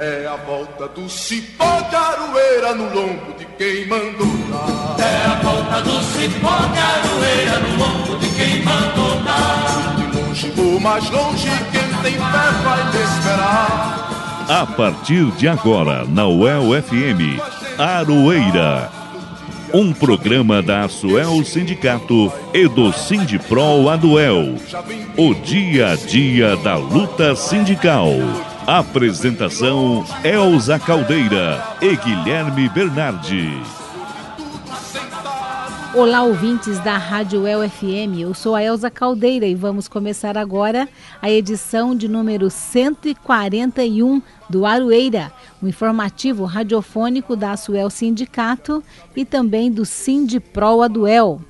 É a volta do cipó de aroeira no lombo de quem mandou dar. É a volta do cipó de aroeira no lombo de quem mandou dar. De longe ou mais longe, quem tem fé vai te esperar. A partir de agora, na UEL FM, Aroeira. Um programa da Asuel Sindicato e do Sindipro Aduel. O dia a dia da luta sindical. Apresentação Elza Caldeira e Guilherme Bernardi. Olá, ouvintes da Rádio El FM. Eu sou a Elza Caldeira e vamos começar agora a edição de número 141 do Aroeira, um informativo radiofônico da Suel Sindicato e também do Sindipro Aduel.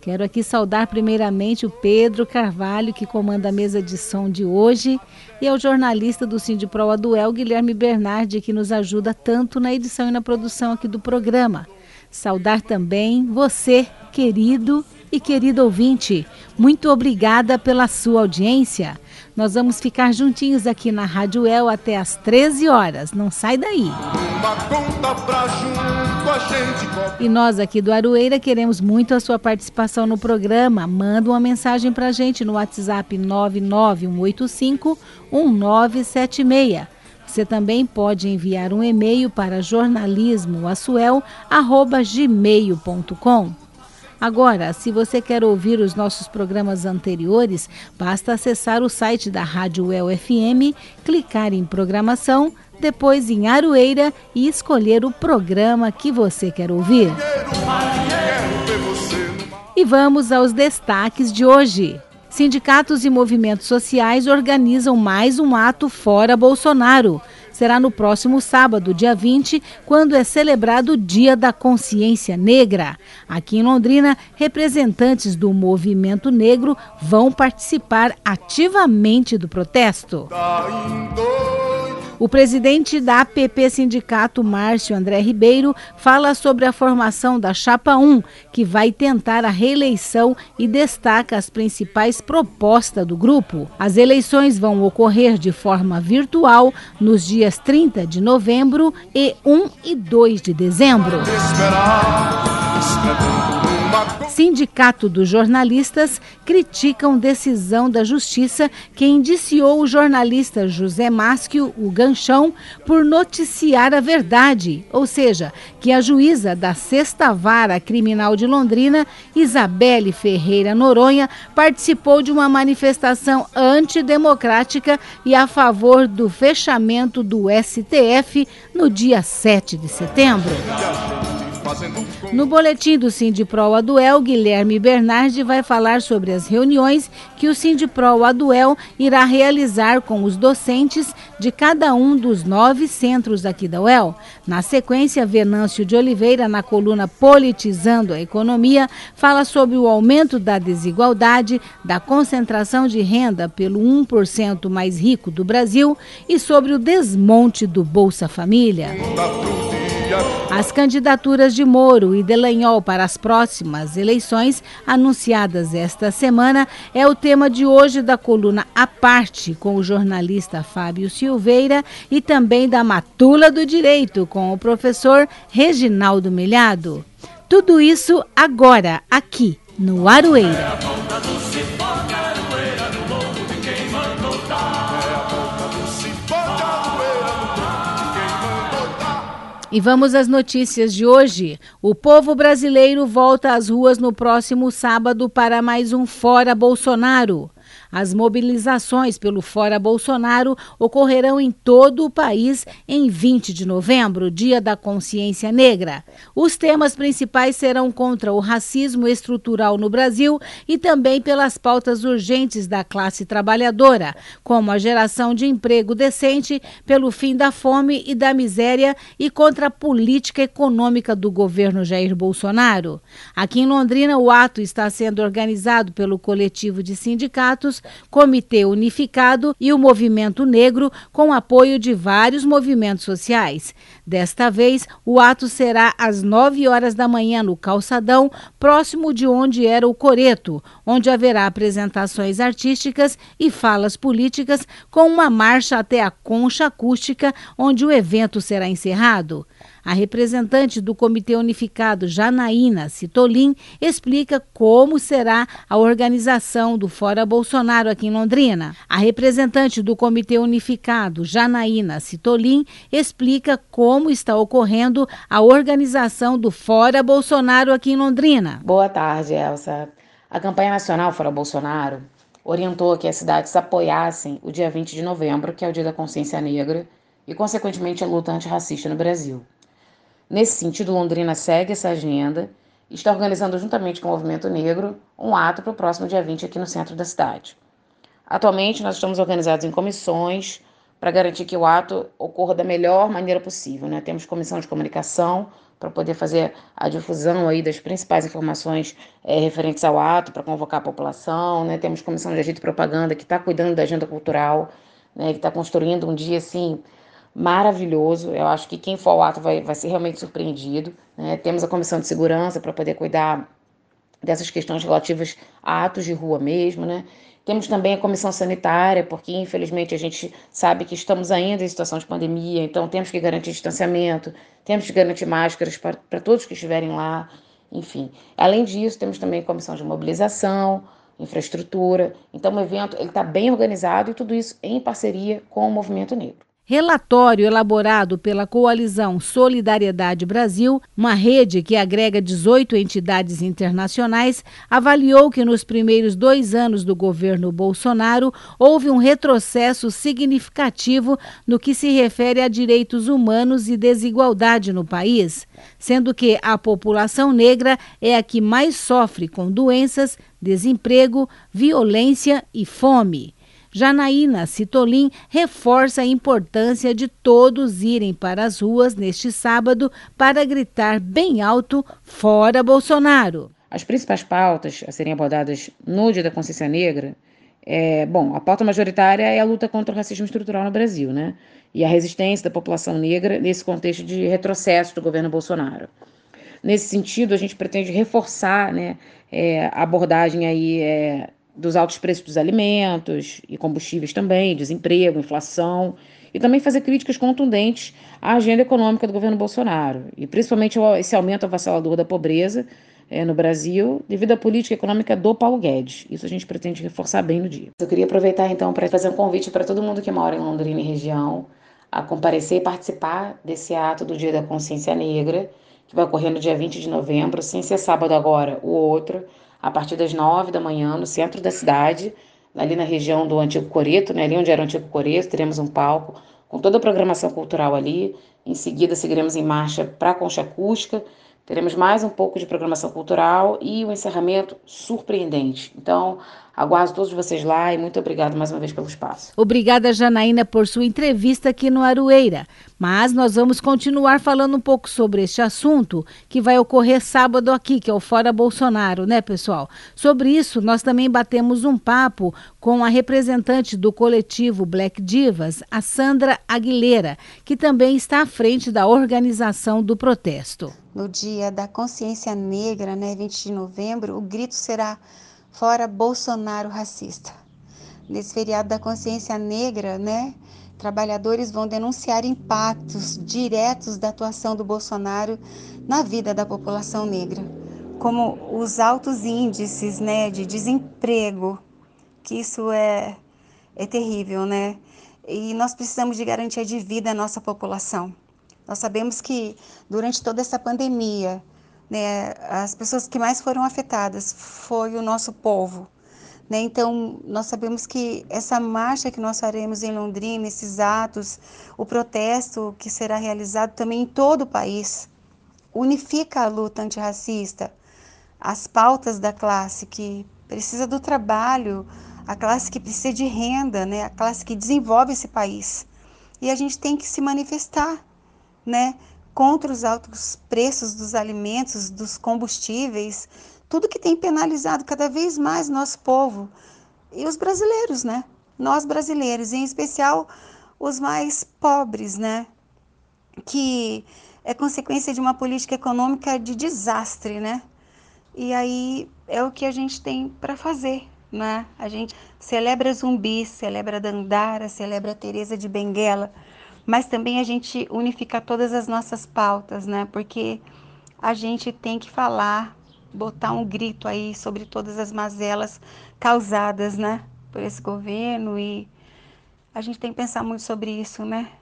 Quero aqui saudar primeiramente o Pedro Carvalho, que comanda a mesa de som de hoje, e ao jornalista do Sindipro Aduel, Guilherme Bernardi, que nos ajuda tanto na edição e na produção aqui do programa. Saudar também você, querido e querido ouvinte. Muito obrigada pela sua audiência. Nós vamos ficar juntinhos aqui na Rádio El até às 13 horas. Não sai daí. E nós aqui do Aroeira queremos muito a sua participação no programa. Manda uma mensagem para a gente no WhatsApp 99185 1976. Você também pode enviar um e-mail para jornalismoaçuel.gmail.com. Agora, se você quer ouvir os nossos programas anteriores, basta acessar o site da Rádio El FM, clicar em programação, depois em Aroeira e escolher o programa que você quer ouvir. E vamos aos destaques de hoje. Sindicatos e movimentos sociais organizam mais um ato fora Bolsonaro. Será no próximo sábado, dia 20, quando é celebrado o Dia da Consciência Negra. Aqui em Londrina, representantes do movimento negro vão participar ativamente do protesto. O presidente da APP Sindicato, Márcio André Ribeiro, fala sobre a formação da Chapa 1, que vai tentar a reeleição e destaca as principais propostas do grupo. As eleições vão ocorrer de forma virtual nos dias 30 de novembro e 1 e 2 de dezembro. Sindicato dos Jornalistas criticam decisão da Justiça que indiciou o jornalista José Másquio, o Ganchão, por noticiar a verdade, ou seja, que a juíza da Sexta Vara Criminal de Londrina, Isabelle Ferreira Noronha, participou de uma manifestação antidemocrática e a favor do fechamento do STF no dia 7 de setembro. No boletim do Sindipro Aduel, Guilherme Bernardi vai falar sobre as reuniões que o Sindipro Aduel irá realizar com os docentes de cada um dos nove centros aqui da UEL. Na sequência, Venâncio de Oliveira, na coluna Politizando a Economia, fala sobre o aumento da desigualdade, da concentração de renda pelo 1% mais rico do Brasil e sobre o desmonte do Bolsa Família. As candidaturas de Moro e Delanhol para as próximas eleições, anunciadas esta semana, é o tema de hoje da coluna A Parte, com o jornalista Fábio Silveira e também da Matula do Direito, com o professor Reginaldo Melhado. Tudo isso agora, aqui, no Aroeira. E vamos às notícias de hoje. O povo brasileiro volta às ruas no próximo sábado para mais um Fora Bolsonaro. As mobilizações pelo Fora Bolsonaro ocorrerão em todo o país em 20 de novembro, Dia da Consciência Negra. Os temas principais serão contra o racismo estrutural no Brasil e também pelas pautas urgentes da classe trabalhadora, como a geração de emprego decente, pelo fim da fome e da miséria e contra a política econômica do governo Jair Bolsonaro. Aqui em Londrina, o ato está sendo organizado pelo coletivo de sindicatos Comitê Unificado e o Movimento Negro, com apoio de vários movimentos sociais. Desta vez, o ato será às 9 horas da manhã no Calçadão, próximo de onde era o Coreto, onde haverá apresentações artísticas e falas políticas, com uma marcha até a concha acústica, onde o evento será encerrado. A representante do Comitê Unificado, Janaína Citolin, explica como será a organização do Fora Bolsonaro aqui em Londrina. A representante do Comitê Unificado, Janaína Citolin, explica como está ocorrendo a organização do Fora Bolsonaro aqui em Londrina. Boa tarde, Elsa. A campanha nacional Fora Bolsonaro orientou que as cidades apoiassem o dia 20 de novembro, que é o Dia da Consciência Negra, e, consequentemente, a luta antirracista no Brasil. Nesse sentido, Londrina segue essa agenda e está organizando, juntamente com o Movimento Negro, um ato para o próximo dia 20 aqui no centro da cidade. Atualmente, nós estamos organizados em comissões para garantir que o ato ocorra da melhor maneira possível. Né? Temos comissão de comunicação para poder fazer a difusão aí das principais informações é, referentes ao ato, para convocar a população. Né? Temos comissão de agito e propaganda que está cuidando da agenda cultural, né? que está construindo um dia assim maravilhoso. Eu acho que quem for ao ato vai, vai ser realmente surpreendido. Né? Temos a comissão de segurança para poder cuidar dessas questões relativas a atos de rua mesmo, né? Temos também a comissão sanitária, porque infelizmente a gente sabe que estamos ainda em situação de pandemia, então temos que garantir distanciamento, temos que garantir máscaras para, todos que estiverem lá, enfim. Além disso, temos também a comissão de mobilização, infraestrutura. Então o evento ele está bem organizado e tudo isso em parceria com o Movimento Negro. Relatório elaborado pela Coalizão Solidariedade Brasil, uma rede que agrega 18 entidades internacionais, avaliou que nos primeiros dois anos do governo Bolsonaro houve um retrocesso significativo no que se refere a direitos humanos e desigualdade no país, sendo que a população negra é a que mais sofre com doenças, desemprego, violência e fome. Janaína Citolin reforça a importância de todos irem para as ruas neste sábado para gritar bem alto: Fora Bolsonaro! As principais pautas a serem abordadas no Dia da Consciência Negra é, bom, a pauta majoritária é a luta contra o racismo estrutural no Brasil, né? E a resistência da população negra nesse contexto de retrocesso do governo Bolsonaro. Nesse sentido, a gente pretende reforçar né, é, a abordagem aí é, dos altos preços dos alimentos e combustíveis também, desemprego, inflação, e também fazer críticas contundentes à agenda econômica do governo Bolsonaro, e principalmente esse aumento avassalador da pobreza é, no Brasil, devido à política econômica do Paulo Guedes. Isso a gente pretende reforçar bem no dia. Eu queria aproveitar então para fazer um convite para todo mundo que mora em Londrina e região a comparecer e participar desse ato do Dia da Consciência Negra, que vai ocorrer no dia 20 de novembro, sem ser sábado agora, o outro, a partir das nove da manhã, no centro da cidade, ali na região do Antigo Coreto, né, ali onde era o Antigo Coreto, teremos um palco com toda a programação cultural ali. Em seguida, seguiremos em marcha para a Concha Acústica, teremos mais um pouco de programação cultural e um encerramento surpreendente. Então, Aguardo todos vocês lá e muito obrigado mais uma vez pelo espaço. Obrigada, Janaína, por sua entrevista aqui no Aroeira. Mas nós vamos continuar falando um pouco sobre este assunto que vai ocorrer sábado aqui, que é o Fora Bolsonaro, né, pessoal? Sobre isso, nós também batemos um papo com a representante do coletivo Black Divas, a Sandra Aguilera, que também está à frente da organização do protesto. No dia da consciência negra, né, 20 de novembro, o grito será fora Bolsonaro racista. Nesse feriado da consciência negra, né, trabalhadores vão denunciar impactos diretos da atuação do Bolsonaro na vida da população negra, como os altos índices, né, de desemprego, que isso é é terrível, né? E nós precisamos de garantia de vida à nossa população. Nós sabemos que durante toda essa pandemia, né, as pessoas que mais foram afetadas foi o nosso povo. Né? Então, nós sabemos que essa marcha que nós faremos em Londrina, esses atos, o protesto que será realizado também em todo o país, unifica a luta antirracista, as pautas da classe que precisa do trabalho, a classe que precisa de renda, né? a classe que desenvolve esse país. E a gente tem que se manifestar, né? Contra os altos preços dos alimentos, dos combustíveis, tudo que tem penalizado cada vez mais nosso povo. e os brasileiros, né? Nós brasileiros, em especial os mais pobres, né? Que é consequência de uma política econômica de desastre, né? E aí é o que a gente tem para fazer, né? A gente celebra Zumbi, celebra Dandara, celebra Teresa de Benguela, mas também a gente unifica todas as nossas pautas, né? Porque a gente tem que falar, botar um grito aí sobre todas as mazelas causadas, né, por esse governo e a gente tem que pensar muito sobre isso, né?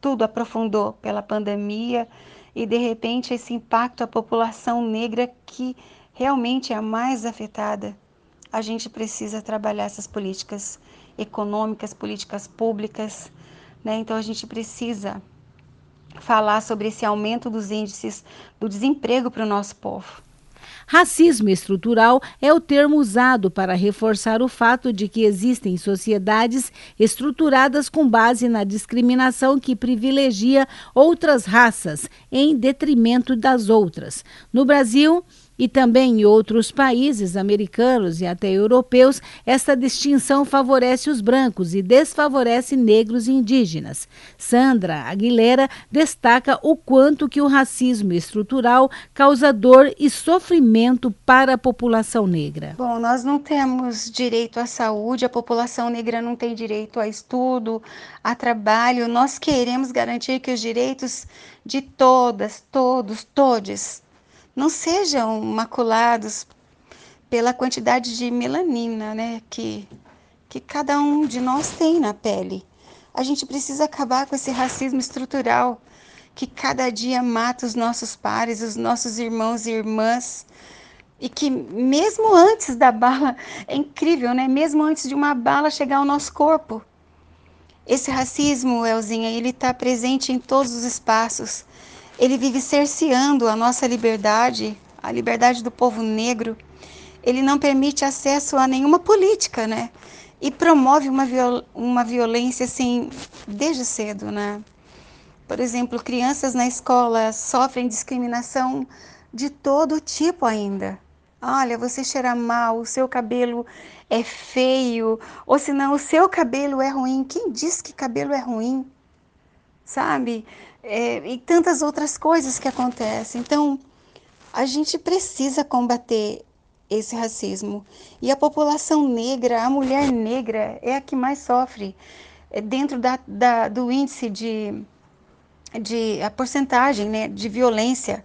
Tudo aprofundou pela pandemia e de repente esse impacto à população negra que realmente é a mais afetada. A gente precisa trabalhar essas políticas econômicas, políticas públicas, né? Então a gente precisa falar sobre esse aumento dos índices do desemprego para o nosso povo. Racismo estrutural é o termo usado para reforçar o fato de que existem sociedades estruturadas com base na discriminação que privilegia outras raças em detrimento das outras. No Brasil, e também em outros países americanos e até europeus, esta distinção favorece os brancos e desfavorece negros e indígenas. Sandra Aguilera destaca o quanto que o racismo estrutural causa dor e sofrimento para a população negra. Bom, nós não temos direito à saúde, a população negra não tem direito a estudo, a trabalho. Nós queremos garantir que os direitos de todas, todos, todes não sejam maculados pela quantidade de melanina né, que, que cada um de nós tem na pele. A gente precisa acabar com esse racismo estrutural que cada dia mata os nossos pares, os nossos irmãos e irmãs. E que mesmo antes da bala, é incrível, né? Mesmo antes de uma bala chegar ao nosso corpo, esse racismo, Elzinha, ele está presente em todos os espaços ele vive cerceando a nossa liberdade, a liberdade do povo negro. Ele não permite acesso a nenhuma política, né? E promove uma, viol uma violência assim desde cedo, né? Por exemplo, crianças na escola sofrem discriminação de todo tipo ainda. Olha, você cheira mal, o seu cabelo é feio, ou senão o seu cabelo é ruim. Quem diz que cabelo é ruim? Sabe? É, e tantas outras coisas que acontecem. Então, a gente precisa combater esse racismo. E a população negra, a mulher negra, é a que mais sofre é, dentro da, da, do índice de, de a porcentagem né, de violência.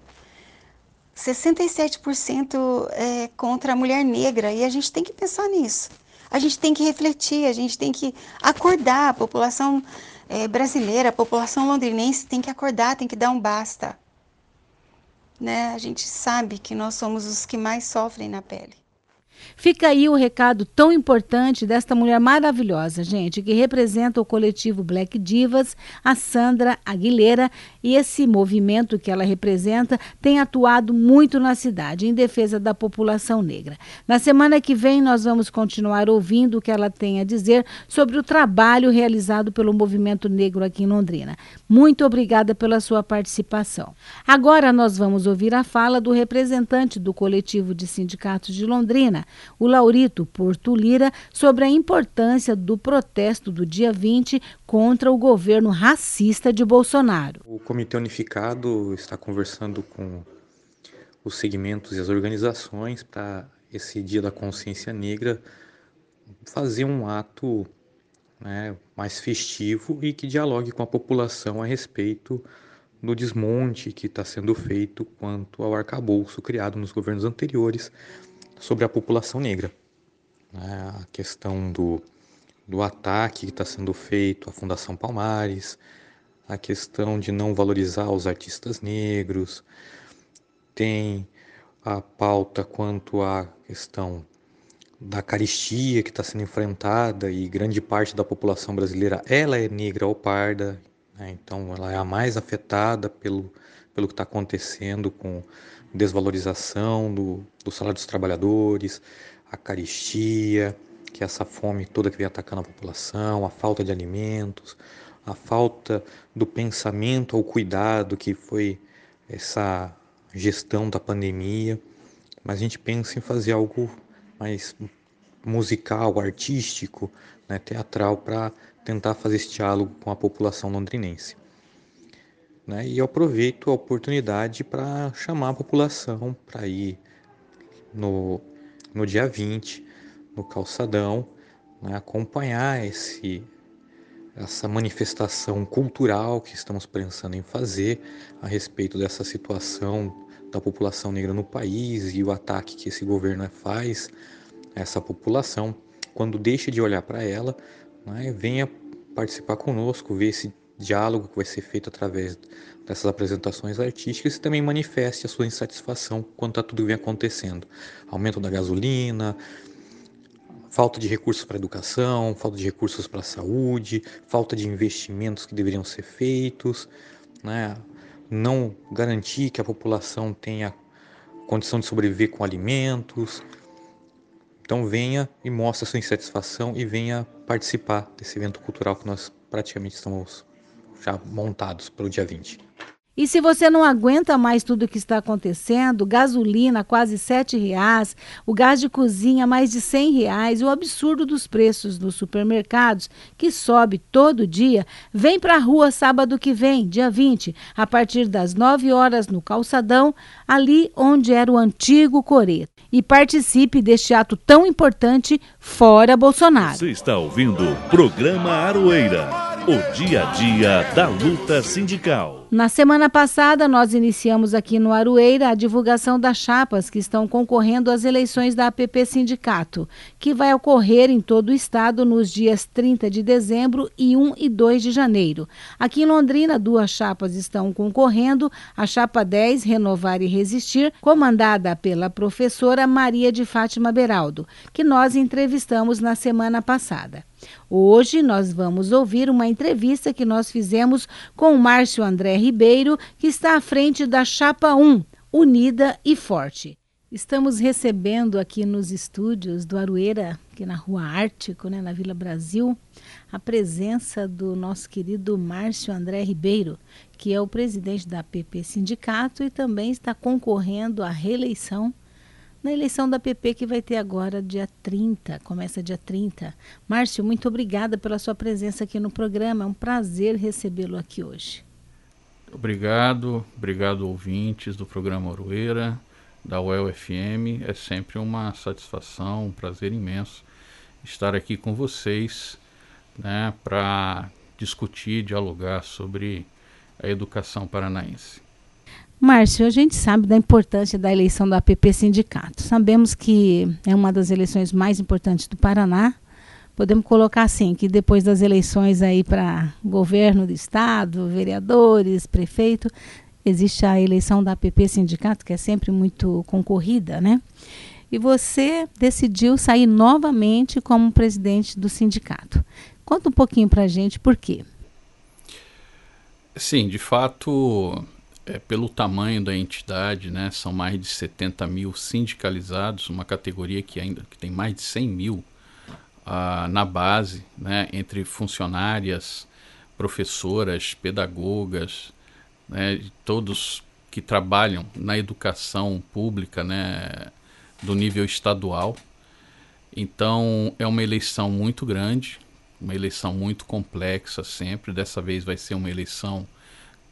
67% é contra a mulher negra e a gente tem que pensar nisso. A gente tem que refletir, a gente tem que acordar. A população é, brasileira, a população londrinense tem que acordar, tem que dar um basta. Né? A gente sabe que nós somos os que mais sofrem na pele. Fica aí o recado tão importante desta mulher maravilhosa, gente, que representa o coletivo Black Divas, a Sandra Aguilera, e esse movimento que ela representa tem atuado muito na cidade em defesa da população negra. Na semana que vem nós vamos continuar ouvindo o que ela tem a dizer sobre o trabalho realizado pelo movimento negro aqui em Londrina. Muito obrigada pela sua participação. Agora nós vamos ouvir a fala do representante do coletivo de sindicatos de Londrina, o Laurito Porto Lira, sobre a importância do protesto do dia 20 contra o governo racista de Bolsonaro. O Comitê Unificado está conversando com os segmentos e as organizações para esse Dia da Consciência Negra fazer um ato né, mais festivo e que dialogue com a população a respeito do desmonte que está sendo feito quanto ao arcabouço criado nos governos anteriores sobre a população negra. Né? A questão do, do ataque que está sendo feito à Fundação Palmares, a questão de não valorizar os artistas negros, tem a pauta quanto à questão da caristia que está sendo enfrentada e grande parte da população brasileira ela é negra ou parda, né? então ela é a mais afetada pelo, pelo que está acontecendo com desvalorização do, do salário dos trabalhadores, a caristia, que é essa fome toda que vem atacando a população, a falta de alimentos, a falta do pensamento ao cuidado que foi essa gestão da pandemia. Mas a gente pensa em fazer algo mais musical, artístico, né, teatral, para tentar fazer esse diálogo com a população londrinense. Né? E eu aproveito a oportunidade para chamar a população para ir no, no dia 20, no calçadão, né? acompanhar esse, essa manifestação cultural que estamos pensando em fazer a respeito dessa situação da população negra no país e o ataque que esse governo faz a essa população. Quando deixa de olhar para ela, né, venha participar conosco, ver esse diálogo que vai ser feito através dessas apresentações artísticas e também manifeste a sua insatisfação quanto a tudo que vem acontecendo. Aumento da gasolina, falta de recursos para educação, falta de recursos para a saúde, falta de investimentos que deveriam ser feitos, né? não garantir que a população tenha condição de sobreviver com alimentos. Então venha e mostre a sua insatisfação e venha participar desse evento cultural que nós praticamente estamos já montados para o dia 20. E se você não aguenta mais tudo o que está acontecendo, gasolina quase sete reais, o gás de cozinha mais de cem reais, o absurdo dos preços nos supermercados, que sobe todo dia, vem para a rua sábado que vem, dia 20, a partir das 9 horas no Calçadão, ali onde era o antigo Coreto. E participe deste ato tão importante fora Bolsonaro. Você está ouvindo o programa Aroeira o dia a dia da luta sindical. Na semana passada, nós iniciamos aqui no Aroeira a divulgação das chapas que estão concorrendo às eleições da APP Sindicato, que vai ocorrer em todo o estado nos dias 30 de dezembro e 1 e 2 de janeiro. Aqui em Londrina, duas chapas estão concorrendo: a chapa 10, Renovar e Resistir, comandada pela professora Maria de Fátima Beraldo, que nós entrevistamos na semana passada. Hoje nós vamos ouvir uma entrevista que nós fizemos com o Márcio André Ribeiro, que está à frente da Chapa 1, Unida e Forte. Estamos recebendo aqui nos estúdios do Arueira, aqui na Rua Ártico, né, na Vila Brasil, a presença do nosso querido Márcio André Ribeiro, que é o presidente da PP Sindicato e também está concorrendo à reeleição na eleição da PP que vai ter agora dia 30, começa dia 30. Márcio, muito obrigada pela sua presença aqui no programa. É um prazer recebê-lo aqui hoje. Obrigado, obrigado ouvintes do programa Oroeira, da UEL FM. É sempre uma satisfação, um prazer imenso estar aqui com vocês né, para discutir, dialogar sobre a educação paranaense. Márcio, a gente sabe da importância da eleição da APP Sindicato. Sabemos que é uma das eleições mais importantes do Paraná. Podemos colocar assim, que depois das eleições aí para governo do estado, vereadores, prefeito, existe a eleição da APP Sindicato, que é sempre muito concorrida, né? E você decidiu sair novamente como presidente do sindicato. Conta um pouquinho para a gente por quê. Sim, de fato, é, pelo tamanho da entidade, né, são mais de 70 mil sindicalizados, uma categoria que ainda que tem mais de 100 mil na base, né, entre funcionárias, professoras, pedagogas, né, todos que trabalham na educação pública né, do nível estadual. Então é uma eleição muito grande, uma eleição muito complexa sempre. Dessa vez vai ser uma eleição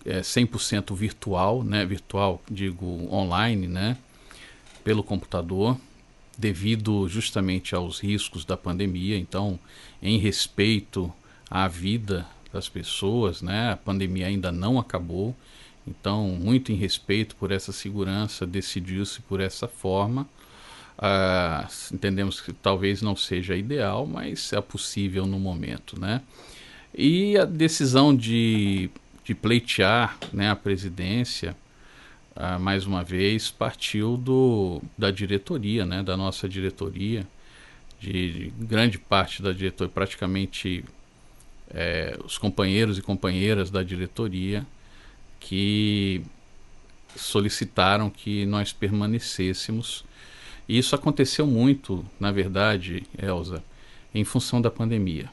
é, 100% virtual, né? Virtual, digo online, né? Pelo computador, devido justamente aos riscos da pandemia. Então, em respeito à vida das pessoas, né? A pandemia ainda não acabou. Então, muito em respeito por essa segurança, decidiu-se por essa forma. Ah, entendemos que talvez não seja ideal, mas é possível no momento, né? E a decisão de de pleitear né, a presidência, ah, mais uma vez, partiu do, da diretoria, né, da nossa diretoria, de, de grande parte da diretoria, praticamente é, os companheiros e companheiras da diretoria que solicitaram que nós permanecêssemos. E isso aconteceu muito, na verdade, Elza, em função da pandemia.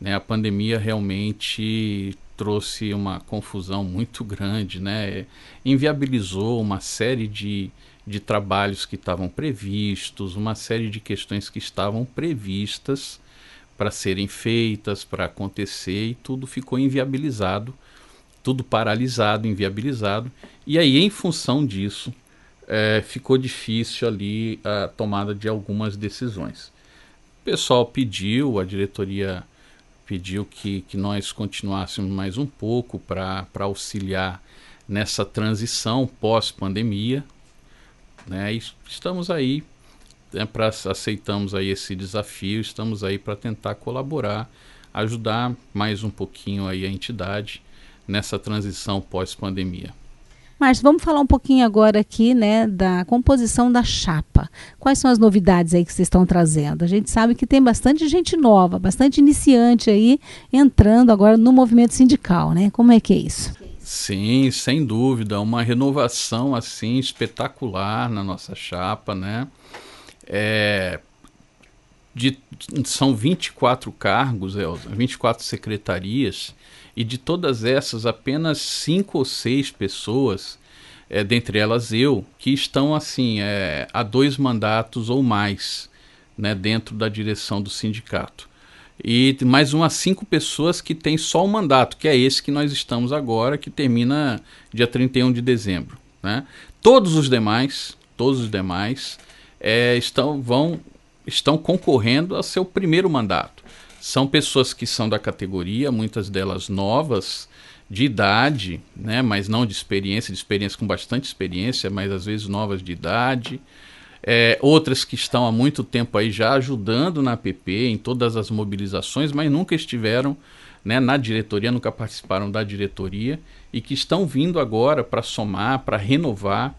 Né, a pandemia realmente trouxe uma confusão muito grande, né? inviabilizou uma série de de trabalhos que estavam previstos, uma série de questões que estavam previstas para serem feitas, para acontecer, e tudo ficou inviabilizado, tudo paralisado, inviabilizado. E aí, em função disso, é, ficou difícil ali a tomada de algumas decisões. O pessoal pediu, a diretoria pediu que, que nós continuássemos mais um pouco para auxiliar nessa transição pós-pandemia, né? Estamos aí, né, pra, aceitamos aí esse desafio, estamos aí para tentar colaborar, ajudar mais um pouquinho aí a entidade nessa transição pós-pandemia. Mas vamos falar um pouquinho agora aqui, né, da composição da chapa. Quais são as novidades aí que vocês estão trazendo? A gente sabe que tem bastante gente nova, bastante iniciante aí entrando agora no movimento sindical, né? Como é que é isso? Sim, sem dúvida, uma renovação assim espetacular na nossa chapa, né? É, de, são 24 cargos, Elza, 24 secretarias, e de todas essas, apenas cinco ou seis pessoas, é, dentre elas eu, que estão assim é, há dois mandatos ou mais né, dentro da direção do sindicato e mais umas cinco pessoas que têm só um mandato, que é esse que nós estamos agora, que termina dia 31 de dezembro. Né? Todos os demais, todos os demais é, estão, vão, estão concorrendo a seu primeiro mandato. São pessoas que são da categoria, muitas delas novas, de idade, né, mas não de experiência, de experiência com bastante experiência, mas às vezes novas de idade é, outras que estão há muito tempo aí já ajudando na APP em todas as mobilizações, mas nunca estiveram né, na diretoria, nunca participaram da diretoria e que estão vindo agora para somar, para renovar.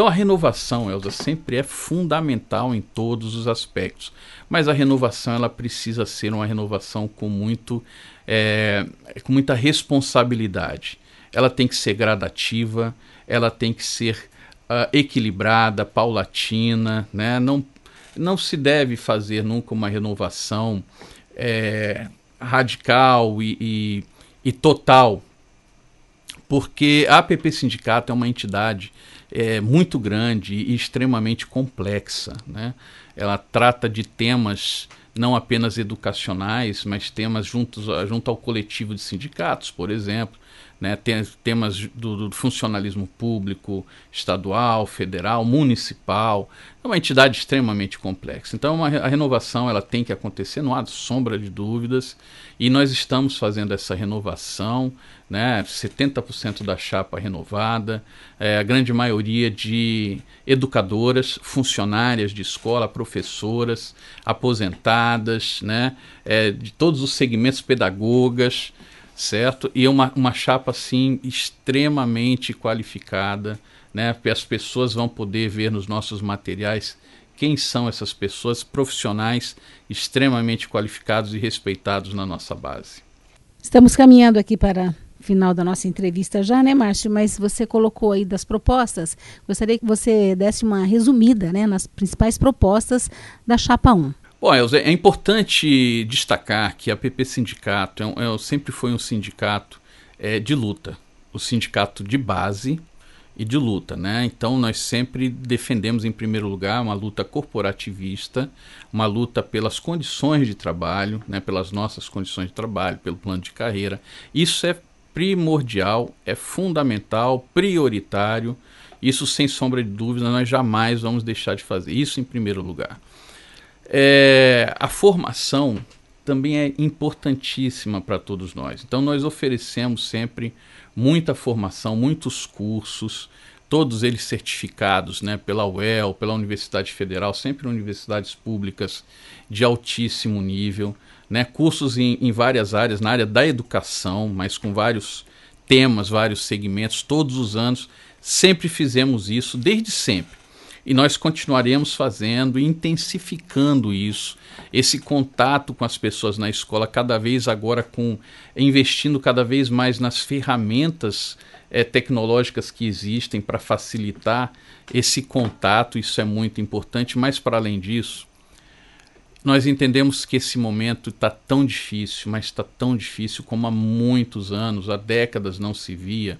Então a renovação, Elza, sempre é fundamental em todos os aspectos, mas a renovação ela precisa ser uma renovação com muito, é, com muita responsabilidade. Ela tem que ser gradativa, ela tem que ser uh, equilibrada, paulatina, né? não, não se deve fazer nunca uma renovação é, radical e, e, e, total, porque a APP Sindicato é uma entidade é, muito grande e extremamente complexa. Né? Ela trata de temas não apenas educacionais, mas temas juntos, junto ao coletivo de sindicatos, por exemplo, né, tem temas do, do, funcionalismo público, estadual, federal, municipal. É uma entidade extremamente complexa. Então, uma, a renovação ela tem que acontecer, não há sombra de dúvidas, e nós estamos fazendo essa renovação, né, 70% da chapa renovada, é, a grande maioria de educadoras, funcionárias de escola, professoras, aposentadas, né, é, de todos os segmentos pedagogas certo? E uma, uma chapa assim extremamente qualificada, né? As pessoas vão poder ver nos nossos materiais quem são essas pessoas profissionais extremamente qualificados e respeitados na nossa base. Estamos caminhando aqui para final da nossa entrevista já, né, Márcio? Mas você colocou aí das propostas. Gostaria que você desse uma resumida, né, nas principais propostas da chapa 1. Bom, Elza, é importante destacar que a PP Sindicato é, é, sempre foi um sindicato é, de luta, o sindicato de base e de luta, né? Então nós sempre defendemos em primeiro lugar uma luta corporativista, uma luta pelas condições de trabalho, né? Pelas nossas condições de trabalho, pelo plano de carreira. Isso é primordial, é fundamental, prioritário. Isso sem sombra de dúvida nós jamais vamos deixar de fazer. Isso em primeiro lugar. É, a formação também é importantíssima para todos nós. Então, nós oferecemos sempre muita formação, muitos cursos, todos eles certificados né, pela UEL, pela Universidade Federal, sempre universidades públicas de altíssimo nível, né, cursos em, em várias áreas, na área da educação, mas com vários temas, vários segmentos, todos os anos. Sempre fizemos isso, desde sempre e nós continuaremos fazendo intensificando isso, esse contato com as pessoas na escola, cada vez agora com investindo cada vez mais nas ferramentas é, tecnológicas que existem para facilitar esse contato, isso é muito importante, mas para além disso, nós entendemos que esse momento está tão difícil, mas está tão difícil como há muitos anos, há décadas não se via,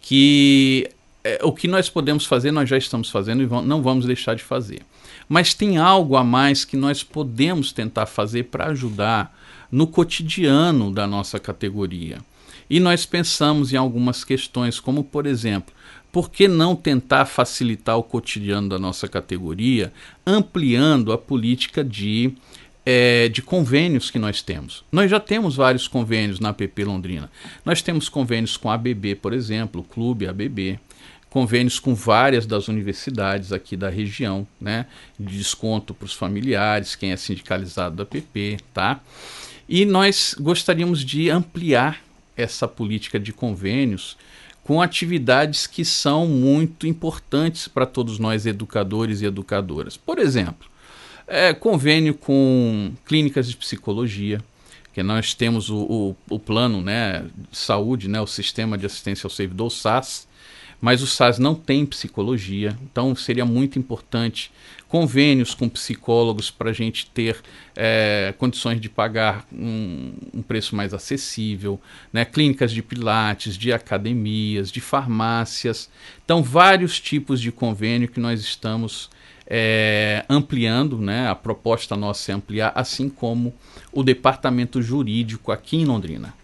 que é, o que nós podemos fazer, nós já estamos fazendo e não vamos deixar de fazer. Mas tem algo a mais que nós podemos tentar fazer para ajudar no cotidiano da nossa categoria. E nós pensamos em algumas questões, como por exemplo, por que não tentar facilitar o cotidiano da nossa categoria, ampliando a política de, é, de convênios que nós temos? Nós já temos vários convênios na APP Londrina. Nós temos convênios com a ABB, por exemplo, o Clube ABB convênios com várias das universidades aqui da região, né, de desconto para os familiares, quem é sindicalizado da PP, tá? E nós gostaríamos de ampliar essa política de convênios com atividades que são muito importantes para todos nós educadores e educadoras. Por exemplo, é, convênio com clínicas de psicologia, que nós temos o, o, o plano né, de saúde, né, o Sistema de Assistência ao Servidor, SAS, mas o SAS não tem psicologia, então seria muito importante convênios com psicólogos para a gente ter é, condições de pagar um, um, preço mais acessível, né? clínicas de pilates, de academias, de farmácias. Então, vários tipos de convênio que nós estamos é, ampliando, né? a proposta nossa é ampliar, assim como o departamento jurídico aqui em Londrina.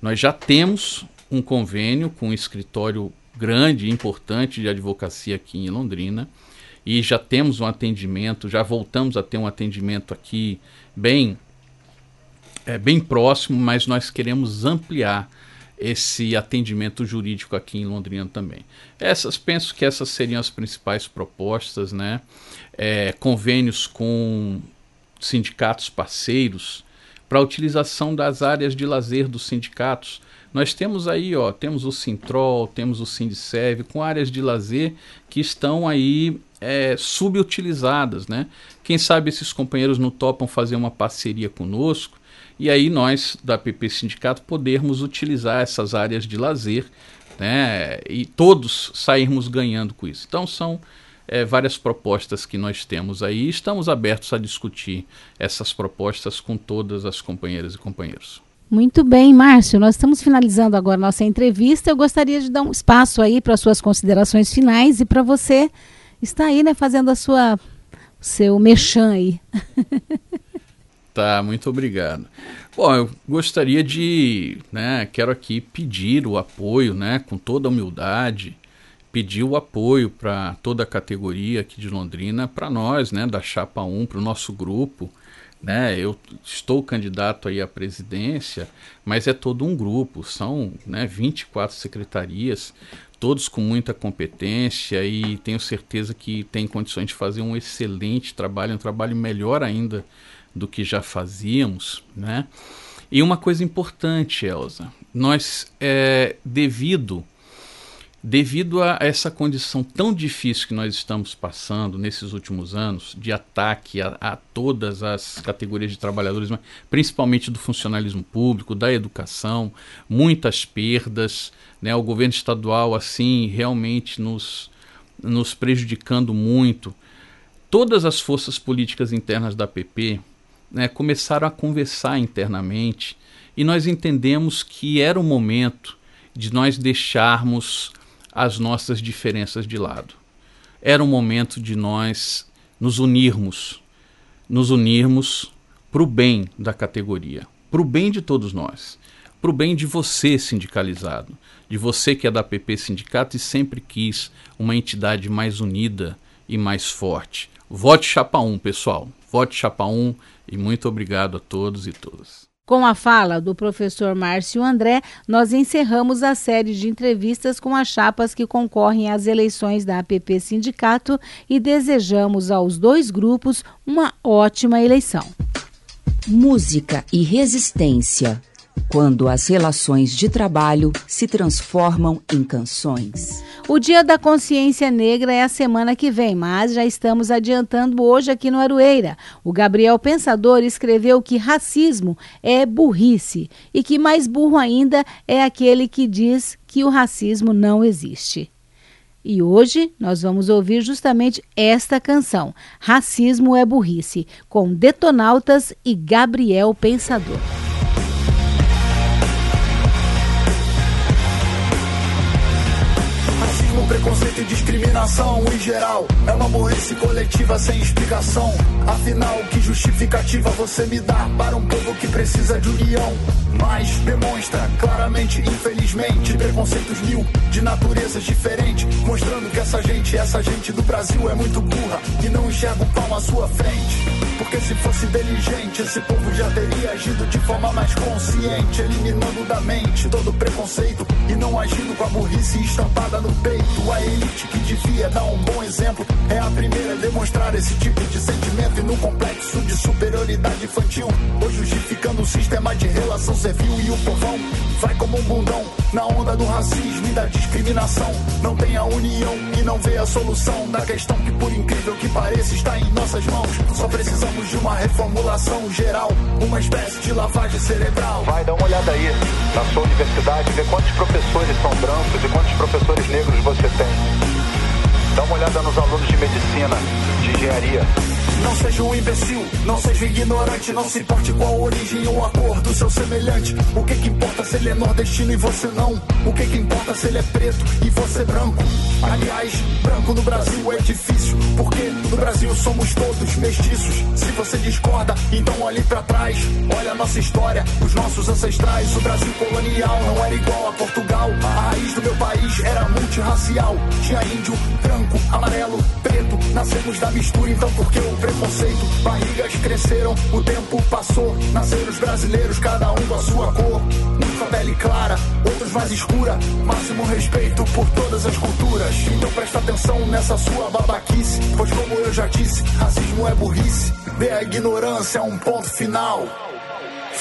Nós já temos um convênio com um escritório grande e importante de advocacia aqui em Londrina e já temos um atendimento, já voltamos a ter um atendimento aqui bem é, bem próximo, mas nós queremos ampliar esse atendimento jurídico aqui em Londrina também. Essas penso que essas seriam as principais propostas, né? É, convênios com sindicatos parceiros para a utilização das áreas de lazer dos sindicatos nós temos aí, ó, temos o Sintrol, temos o Sindiserve, com áreas de lazer que estão aí é, subutilizadas, né? Quem sabe esses companheiros não topam fazer uma parceria conosco e aí nós, da PP Sindicato, podermos utilizar essas áreas de lazer né? e todos sairmos ganhando com isso. Então são é, várias propostas que nós temos aí. Estamos abertos a discutir essas propostas com todas as companheiras e companheiros. Muito bem, Márcio. Nós estamos finalizando agora nossa entrevista. Eu gostaria de dar um espaço aí para suas considerações finais e para você estar aí, né, fazendo a sua seu mexã aí. tá, muito obrigado. Bom, eu gostaria de, né, quero aqui pedir o apoio, né, com toda humildade, pedir o apoio para toda a categoria aqui de Londrina, para nós, né, da Chapa 1, para o nosso grupo, né? Eu estou candidato aí à presidência, mas é todo um grupo, são né, 24 secretarias, todos com muita competência e tenho certeza que tem condições de fazer um excelente trabalho, um trabalho melhor ainda do que já fazíamos, né? E uma coisa importante, Elza, nós, é, devido Devido a essa condição tão difícil que nós estamos passando nesses últimos anos, de ataque a, a, todas as categorias de trabalhadores, principalmente do funcionalismo público, da educação, muitas perdas, né, o governo estadual assim realmente nos, nos prejudicando muito. Todas as forças políticas internas da PP né, começaram a conversar internamente e nós entendemos que era o momento de nós deixarmos as nossas diferenças de lado. Era um momento de nós nos unirmos, nos unirmos para o bem da categoria, para o bem de todos nós, para o bem de você sindicalizado, de você que é da PP Sindicato e sempre quis uma entidade mais unida e mais forte. Vote Chapa 1, pessoal. Vote Chapa 1 e muito obrigado a todos e todas. Com a fala do professor Márcio André, nós encerramos a série de entrevistas com as chapas que concorrem às eleições da APP Sindicato e desejamos aos dois grupos uma ótima eleição. Música e resistência quando as relações de trabalho se transformam em canções. O Dia da Consciência Negra é a semana que vem, mas já estamos adiantando hoje aqui no Aroeira. O Gabriel Pensador escreveu que racismo é burrice e que mais burro ainda é aquele que diz que o racismo não existe. E hoje nós vamos ouvir justamente esta canção, Racismo é Burrice, com Detonautas e Gabriel Pensador. Preconceito e discriminação em geral. É uma burrice coletiva sem explicação. Afinal, que justificativa você me dá para um povo que precisa de união? Mas demonstra claramente, infelizmente, preconceitos mil de naturezas diferentes, mostrando que essa gente, essa gente do Brasil é muito burra e não enxerga o pão à sua frente. Porque se fosse inteligente, esse povo já teria agido de forma mais consciente, eliminando da mente todo preconceito e não agindo com a burrice estampada no peito. A elite que devia dar um bom exemplo é a primeira a demonstrar esse tipo de sentimento e no complexo de superioridade infantil, ou justificando o sistema de relação servil e o povão vai como um bundão na onda do racismo e da discriminação. Não tem a união e não vê a solução da questão que, por incrível que pareça, está em nossas mãos. Só precisamos de uma reformulação geral, uma espécie de lavagem cerebral. Vai, dá uma olhada aí na sua universidade, vê quantos professores são brancos e quantos professores negros você tem. Dá uma olhada nos alunos de medicina, de engenharia não seja um imbecil, não seja ignorante, não se importe com a origem ou a cor do seu semelhante. O que que importa se ele é nordestino e você não? O que que importa se ele é preto e você branco? Aliás, branco no Brasil é difícil, porque no Brasil somos todos mestiços. Se você discorda, então olhe para trás. Olha a nossa história, os nossos ancestrais. O Brasil colonial não era igual a Portugal. A raiz do meu país era multirracial. Tinha índio, branco, amarelo, preto. Nascemos da mistura, então por que o preconceito. Barrigas cresceram, o tempo passou. Nasceram os brasileiros, cada um com a sua cor. Uns com a pele clara, outros mais escura. Máximo respeito por todas as culturas. Então presta atenção nessa sua babaquice. Pois, como eu já disse, racismo é burrice. Dê a ignorância a um ponto final.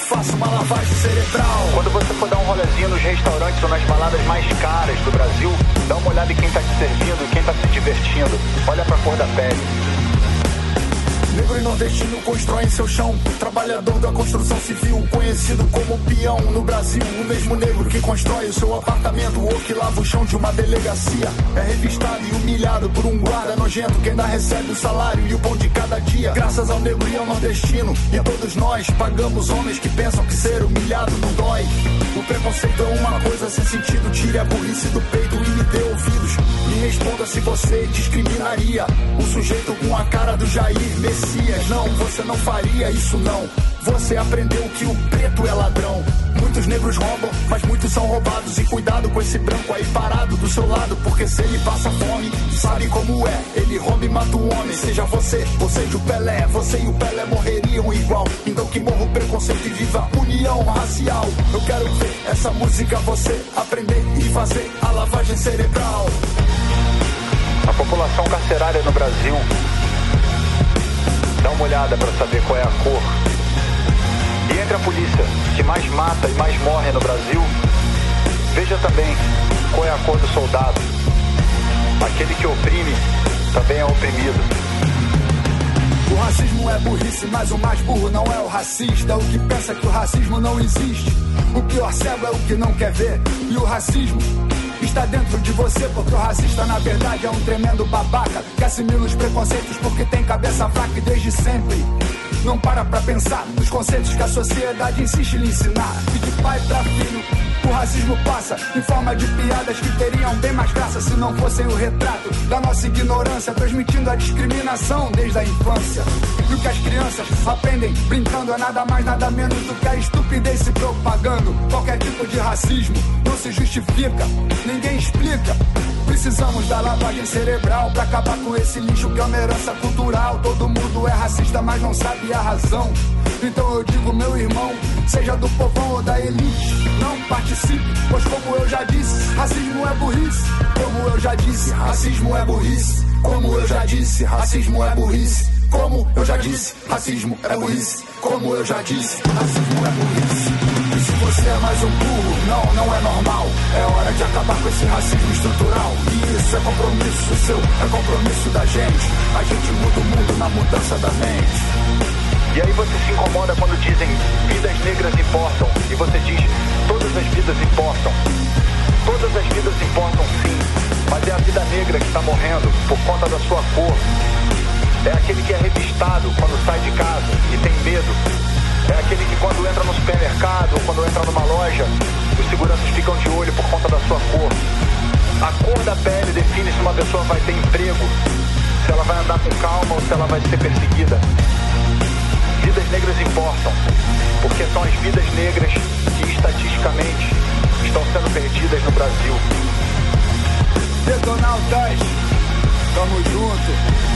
Faça uma lavagem cerebral. Quando você for dar um rolezinho nos restaurantes ou nas baladas mais caras do Brasil, dá uma olhada em quem está te servindo quem está se divertindo. Olha pra cor da pele. Negro e nordestino constroem seu chão. Trabalhador da construção civil, conhecido como peão no Brasil. O mesmo negro que constrói o seu apartamento ou que lava o chão de uma delegacia. É revistado e humilhado por um guarda nojento que ainda recebe o salário e o pão de cada dia. Graças ao negro e ao nordestino. E todos nós pagamos homens que pensam que ser humilhado não dói. O preconceito é uma coisa sem sentido. Tire a burrice do peito e me dê ouvidos. Me responda se você discriminaria o sujeito com a cara do Jair Messias. Messias. Não, você não faria isso não. Você aprendeu que o preto é ladrão. Muitos negros roubam, mas muitos são roubados. E cuidado com esse branco aí parado do seu lado, porque se ele passa fome, sabe como é. Ele rouba e mata o homem. Seja você, ou seja o Pelé. Você e o Pelé morreriam igual. Então que morra o preconceito e viva a união racial. Eu quero ver essa música você aprender e fazer a lavagem cerebral. A população carcerária no Brasil Dá uma olhada para saber qual é a cor. E entre a polícia que mais mata e mais morre no Brasil, veja também qual é a cor do soldado. Aquele que oprime também é oprimido. O racismo é burrice, mas o mais burro não é o racista. O que pensa que o racismo não existe. O pior cego é o que não quer ver. E o racismo está dentro de você, porque o racista na verdade é um tremendo babaca que assimila os preconceitos porque tem cabeça fraca e desde sempre. Não para pra pensar nos conceitos que a sociedade insiste em lhe ensinar. E de pai pra filho, o racismo passa em forma de piadas que teriam bem mais graça se não fossem o retrato da nossa ignorância, transmitindo a discriminação desde a infância. E o que as crianças aprendem brincando é nada mais, nada menos do que a estupidez se propagando. Qualquer tipo de racismo não se justifica, ninguém explica. Precisamos da lavagem cerebral pra acabar com esse lixo que é uma herança cultural. Todo mundo é racista, mas não sabe a razão. Então eu digo, meu irmão, seja do povão ou da elite, participe, pois como eu já disse, racismo é burrice. Como eu já disse, racismo é burrice. Como eu já disse, racismo é burrice. Como eu já disse, racismo é burrice. Como eu já disse, racismo é burrice. E se você é mais um burro, não, não é normal. É hora de acabar com esse racismo estrutural. E isso é compromisso seu, é compromisso da gente. A gente muda o mundo na mudança da mente. E aí você se incomoda quando dizem vidas negras importam. E você diz todas as vidas importam. Todas as vidas importam sim. Mas é a vida negra que está morrendo por conta da sua cor, é aquele que é revistado quando sai de casa e tem medo. É aquele que quando entra no supermercado ou quando entra numa loja, os seguranças ficam de olho por conta da sua cor. A cor da pele define andar com calma ou se ela vai ser perseguida. Vidas negras importam, porque são as vidas negras que estatisticamente estão sendo perdidas no Brasil. Detonautas, tamo junto.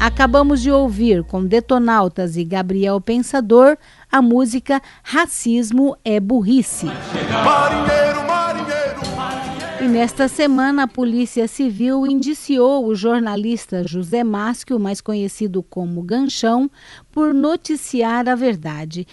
Acabamos de ouvir com Detonautas e Gabriel Pensador a música Racismo é Burrice. Marinheiro, nesta semana a Polícia Civil indiciou o jornalista José Másquio, mais conhecido como Ganchão, por noticiar a verdade,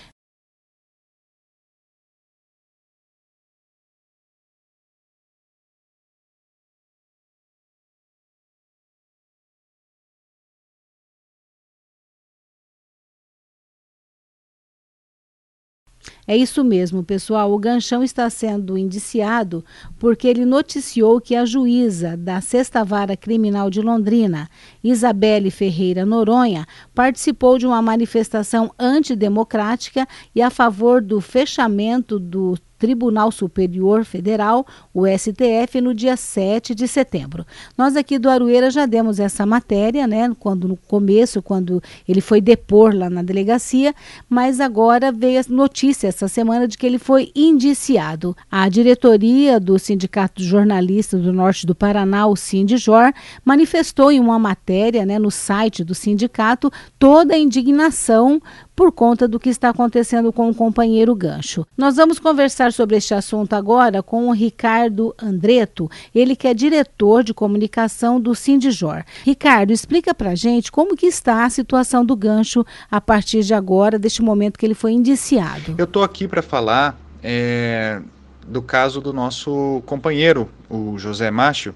É isso mesmo, pessoal. O Ganchão está sendo indiciado porque ele noticiou que a juíza da Sexta Vara Criminal de Londrina, Isabelle Ferreira Noronha, participou de uma manifestação antidemocrática e a favor do fechamento do Tribunal Superior Federal, o STF, no dia 7 de setembro. Nós aqui do Arueira já demos essa matéria, né, quando no começo, quando ele foi depor lá na delegacia, mas agora veio a notícia essa semana de que ele foi indiciado. A diretoria do Sindicato de Jornalistas do Norte do Paraná, o Sindijor, manifestou em uma matéria, né, no site do sindicato toda a indignação por conta do que está acontecendo com o companheiro Gancho. Nós vamos conversar sobre este assunto agora com o Ricardo Andreto, ele que é diretor de comunicação do Sindijor. Ricardo, explica pra gente como que está a situação do Gancho a partir de agora, deste momento que ele foi indiciado. Eu estou aqui para falar é, do caso do nosso companheiro, o José Macho,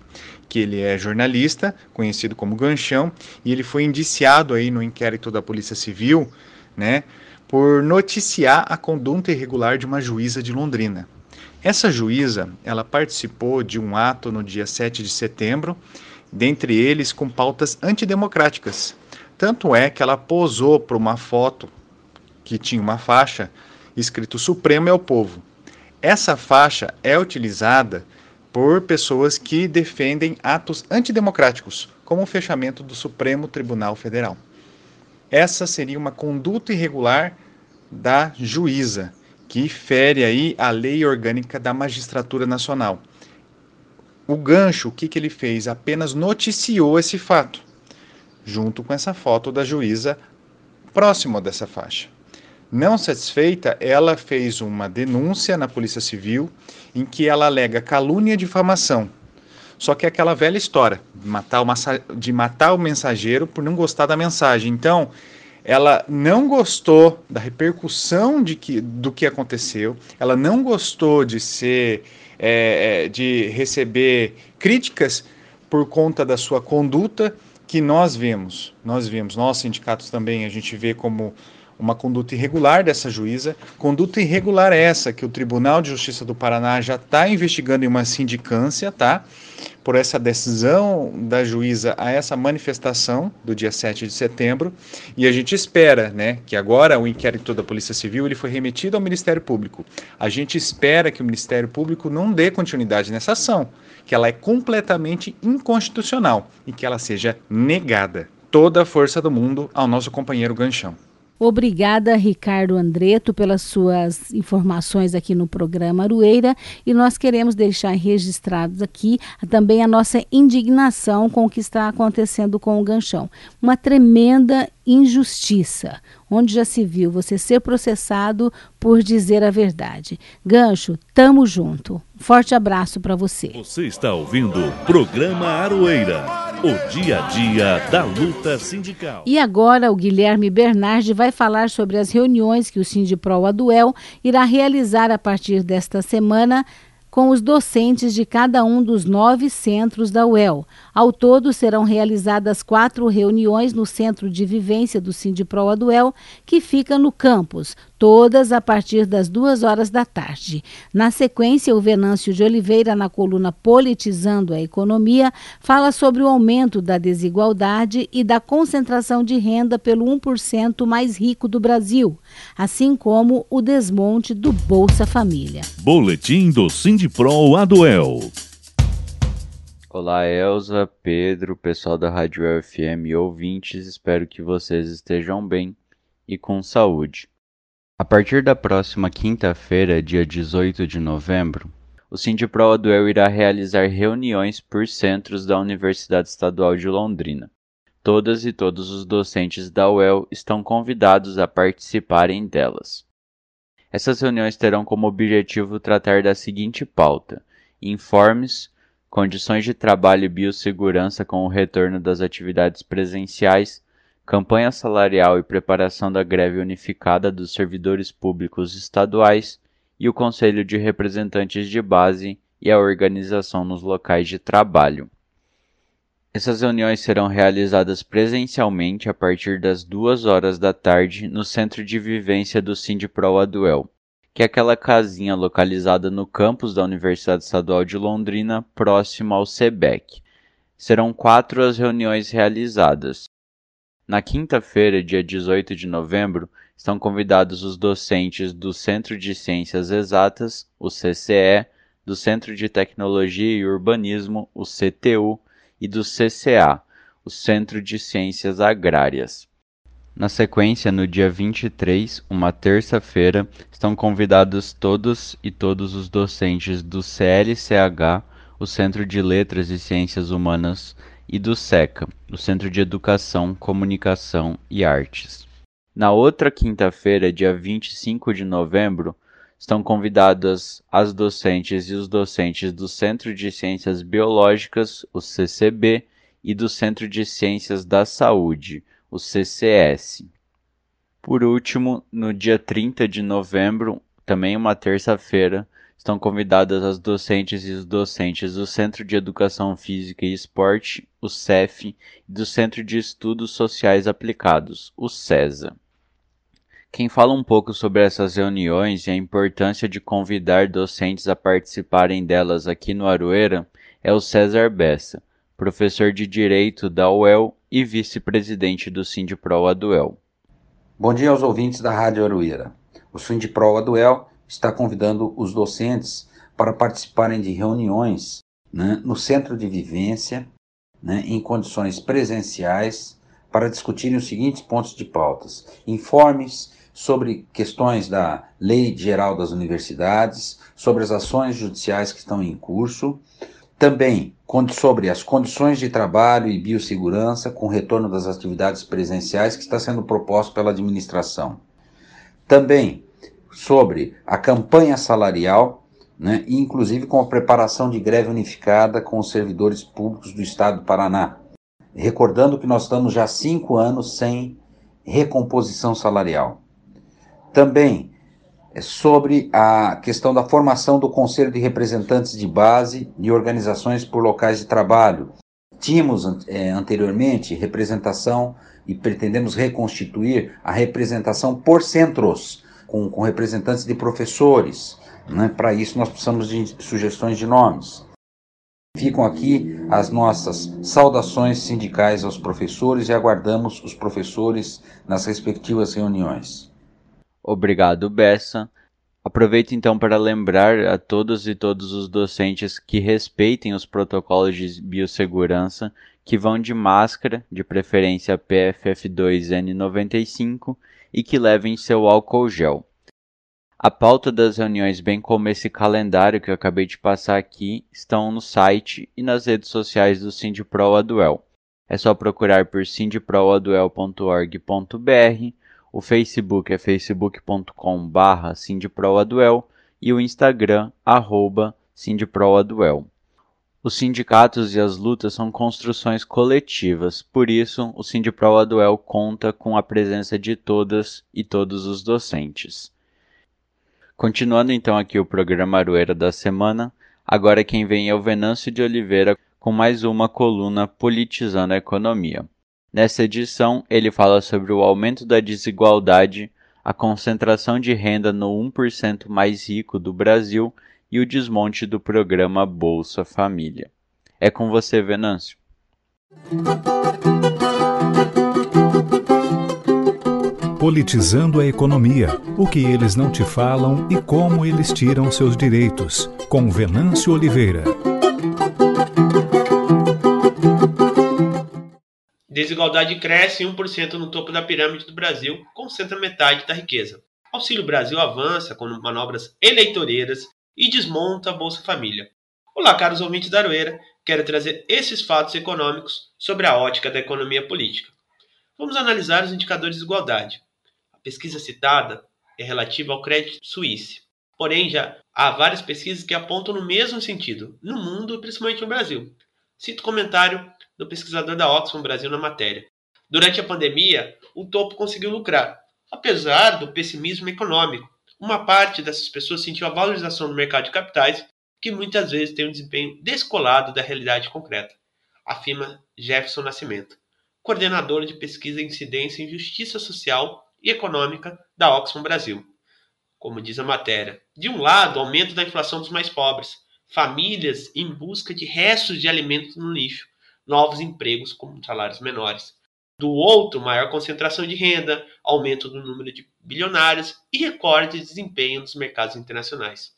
que ele é jornalista, conhecido como Ganchão, e ele foi indiciado aí no inquérito da Polícia Civil né, por noticiar a conduta irregular de uma juíza de Londrina. Essa juíza, ela participou de um ato no dia 7 de setembro, dentre eles com pautas antidemocráticas. Tanto é que ela posou para uma foto que tinha uma faixa escrito Supremo é o povo. Essa faixa é utilizada por pessoas que defendem atos antidemocráticos, como o fechamento do Supremo Tribunal Federal. Essa seria uma conduta irregular da juíza, que fere aí a lei orgânica da magistratura nacional. O gancho, o que, que ele fez? Apenas noticiou esse fato, junto com essa foto da juíza próximo dessa faixa. Não satisfeita, ela fez uma denúncia na Polícia Civil em que ela alega calúnia e difamação. Só que é aquela velha história de matar, o de matar o mensageiro por não gostar da mensagem. Então, ela não gostou da repercussão de que, do que aconteceu, ela não gostou de ser é, é de receber críticas por conta da sua conduta que nós vemos, nós vemos, nós sindicatos também, a gente vê como uma conduta irregular dessa juíza. Conduta irregular essa que o Tribunal de Justiça do Paraná já está investigando em uma sindicância, tá? Por essa decisão da juíza a essa manifestação do dia 7 de setembro. E a gente espera, né, que agora o inquérito da Polícia Civil ele foi remetido ao Ministério Público. A gente espera que o Ministério Público não dê continuidade nessa ação, que ela é completamente inconstitucional e que ela seja negada. Toda a força do mundo ao nosso companheiro Ganchão. Obrigada, Ricardo Andreto, pelas suas informações aqui no programa Arueira. E nós queremos deixar registrados aqui também a nossa indignação com o que está acontecendo com o ganchão. Uma tremenda injustiça, onde já se viu você ser processado por dizer a verdade. Gancho, tamo junto. Forte abraço para você. Você está ouvindo o programa Aroeira, o dia a dia da luta sindical. E agora o Guilherme Bernardi vai falar sobre as reuniões que o Sindipro Aduel irá realizar a partir desta semana com os docentes de cada um dos nove centros da UEL. Ao todo, serão realizadas quatro reuniões no Centro de Vivência do Sindipro Aduel, que fica no campus, todas a partir das duas horas da tarde. Na sequência, o Venâncio de Oliveira, na coluna Politizando a Economia, fala sobre o aumento da desigualdade e da concentração de renda pelo 1% mais rico do Brasil, assim como o desmonte do Bolsa Família. Boletim do Sindipro Aduel. Olá, Elza, Pedro, pessoal da Rádio FM e ouvintes, espero que vocês estejam bem e com saúde. A partir da próxima quinta-feira, dia 18 de novembro, o Sindipro Aduel irá realizar reuniões por centros da Universidade Estadual de Londrina. Todas e todos os docentes da UEL estão convidados a participarem delas. Essas reuniões terão como objetivo tratar da seguinte pauta: informes, condições de trabalho e biossegurança com o retorno das atividades presenciais, campanha salarial e preparação da greve unificada dos servidores públicos estaduais e o Conselho de Representantes de Base e a organização nos locais de trabalho. Essas reuniões serão realizadas presencialmente a partir das duas horas da tarde no Centro de Vivência do Sindipro Aduel, que é aquela casinha localizada no campus da Universidade Estadual de Londrina, próximo ao SEBEC. Serão quatro as reuniões realizadas. Na quinta-feira, dia 18 de novembro, estão convidados os docentes do Centro de Ciências Exatas, o CCE, do Centro de Tecnologia e Urbanismo, o CTU, e do CCA, o Centro de Ciências Agrárias. Na sequência, no dia 23, uma terça-feira, estão convidados todos e todos os docentes do CLCH, o Centro de Letras e Ciências Humanas, e do SECA, o Centro de Educação, Comunicação e Artes. Na outra quinta-feira, dia 25 de novembro, estão convidadas as docentes e os docentes do Centro de Ciências Biológicas, o CCB, e do Centro de Ciências da Saúde, o CCS. Por último, no dia 30 de novembro, também uma terça-feira, estão convidadas as docentes e os docentes do Centro de Educação Física e Esporte, o CEF, e do Centro de Estudos Sociais Aplicados, o CESA. Quem fala um pouco sobre essas reuniões e a importância de convidar docentes a participarem delas aqui no Aroeira é o César Bessa, professor de Direito da UEL e vice-presidente do Sindipro Aduel. Bom dia aos ouvintes da Rádio Arueira. O Sindipro Aduel está convidando os docentes para participarem de reuniões né, no centro de vivência, né, em condições presenciais, para discutirem os seguintes pontos de pautas: informes sobre questões da Lei Geral das Universidades, sobre as ações judiciais que estão em curso, também sobre as condições de trabalho e biossegurança com retorno das atividades presenciais que está sendo proposto pela administração. Também sobre a campanha salarial, né, inclusive com a preparação de greve unificada com os servidores públicos do Estado do Paraná. Recordando que nós estamos já cinco anos sem recomposição salarial. Também é sobre a questão da formação do Conselho de Representantes de Base de organizações por locais de trabalho. Tínhamos é, anteriormente representação e pretendemos reconstituir a representação por centros, com, com representantes de professores. Né? Para isso, nós precisamos de sugestões de nomes. Ficam aqui as nossas saudações sindicais aos professores e aguardamos os professores nas respectivas reuniões. Obrigado, Bessa. Aproveito então para lembrar a todos e todos os docentes que respeitem os protocolos de biossegurança, que vão de máscara, de preferência PFF2N95, e que levem seu álcool gel. A pauta das reuniões, bem como esse calendário que eu acabei de passar aqui, estão no site e nas redes sociais do Sindipro Aduel. É só procurar por sindproaduel.org.br o Facebook é facebook.com.br e o Instagram, arroba sindproaduel. Os sindicatos e as lutas são construções coletivas, por isso o Sindipro conta com a presença de todas e todos os docentes. Continuando então aqui o programa Arueira da semana, agora quem vem é o Venâncio de Oliveira com mais uma coluna Politizando a Economia. Nessa edição, ele fala sobre o aumento da desigualdade, a concentração de renda no 1% mais rico do Brasil e o desmonte do programa Bolsa Família. É com você, Venâncio. Politizando a economia, o que eles não te falam e como eles tiram seus direitos, com Venâncio Oliveira. Desigualdade cresce 1% no topo da pirâmide do Brasil, concentra metade da riqueza. Auxílio Brasil avança com manobras eleitoreiras e desmonta a Bolsa Família. Olá, caros ouvintes da Aroeira, quero trazer esses fatos econômicos sobre a ótica da economia política. Vamos analisar os indicadores de desigualdade. A pesquisa citada é relativa ao crédito suíço. Porém, já há várias pesquisas que apontam no mesmo sentido, no mundo e principalmente no Brasil. Cito comentário do pesquisador da Oxfam Brasil na matéria. Durante a pandemia, o topo conseguiu lucrar, apesar do pessimismo econômico. Uma parte dessas pessoas sentiu a valorização do mercado de capitais, que muitas vezes tem um desempenho descolado da realidade concreta, afirma Jefferson Nascimento, coordenador de pesquisa incidência em justiça social e econômica da Oxfam Brasil. Como diz a matéria, de um lado, aumento da inflação dos mais pobres, famílias em busca de restos de alimentos no lixo, novos empregos com salários menores. Do outro, maior concentração de renda, aumento do número de bilionários e recorde de desempenho nos mercados internacionais.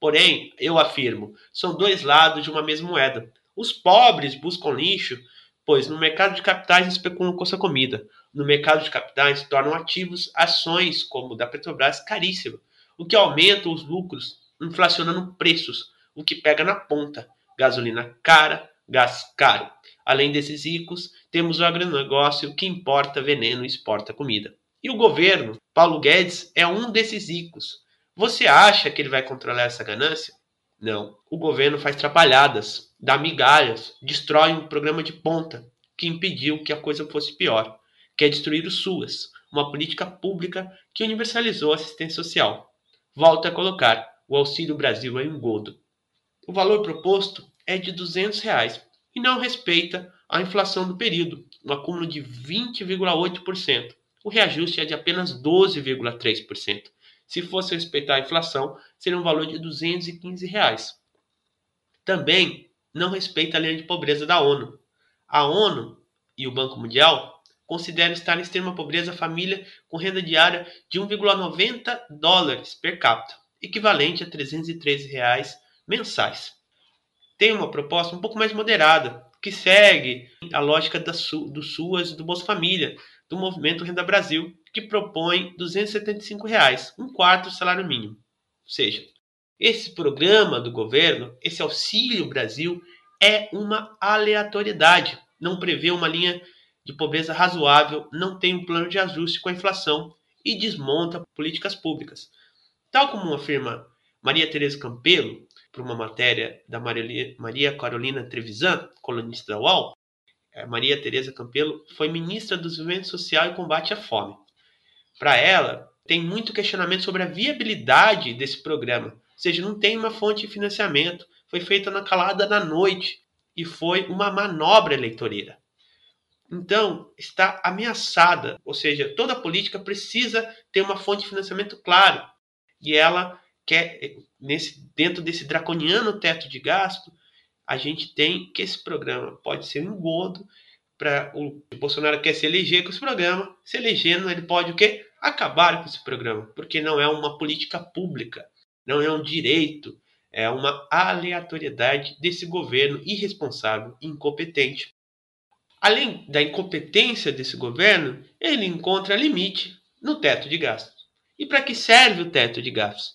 Porém, eu afirmo, são dois lados de uma mesma moeda. Os pobres buscam lixo, pois no mercado de capitais especulam com sua comida. No mercado de capitais tornam ativos ações como da Petrobras caríssima, o que aumenta os lucros, inflacionando preços, o que pega na ponta. Gasolina cara, gás caro. Além desses ricos, temos o agronegócio que importa veneno e exporta comida. E o governo, Paulo Guedes, é um desses ricos. Você acha que ele vai controlar essa ganância? Não. O governo faz trapalhadas, dá migalhas, destrói um programa de ponta que impediu que a coisa fosse pior, que é destruir o SUAS, uma política pública que universalizou a assistência social. Volta a colocar o Auxílio Brasil em engodo. O valor proposto é de 200 reais e não respeita a inflação do período, um acúmulo de 20,8%. O reajuste é de apenas 12,3%. Se fosse respeitar a inflação, seria um valor de 215 reais. Também não respeita a linha de pobreza da ONU. A ONU e o Banco Mundial consideram estar em extrema pobreza a família com renda diária de 1,90 dólares per capita, equivalente a 313 reais mensais tem uma proposta um pouco mais moderada, que segue a lógica da, do SUAS e do Bolsa Família, do Movimento Renda Brasil, que propõe 275 reais, um quarto do salário mínimo. Ou seja, esse programa do governo, esse Auxílio Brasil, é uma aleatoriedade, não prevê uma linha de pobreza razoável, não tem um plano de ajuste com a inflação e desmonta políticas públicas. Tal como afirma Maria Tereza Campelo, para uma matéria da Maria Carolina Trevisan, colunista da UOL, eh, Maria Tereza Campelo foi ministra do Desenvolvimento Social e Combate à Fome. Para ela, tem muito questionamento sobre a viabilidade desse programa, ou seja, não tem uma fonte de financiamento, foi feita na calada da noite e foi uma manobra eleitoreira. Então, está ameaçada, ou seja, toda política precisa ter uma fonte de financiamento claro. E ela quer, nesse, dentro desse draconiano teto de gasto, a gente tem que esse programa pode ser um engodo para o, Bolsonaro quer se eleger com esse programa, se elegendo ele pode o quê? Acabar com esse programa, porque não é uma política pública, não é um direito, é uma aleatoriedade desse governo irresponsável, incompetente. Além da incompetência desse governo, ele encontra limite no teto de gastos. E para que serve o teto de gastos?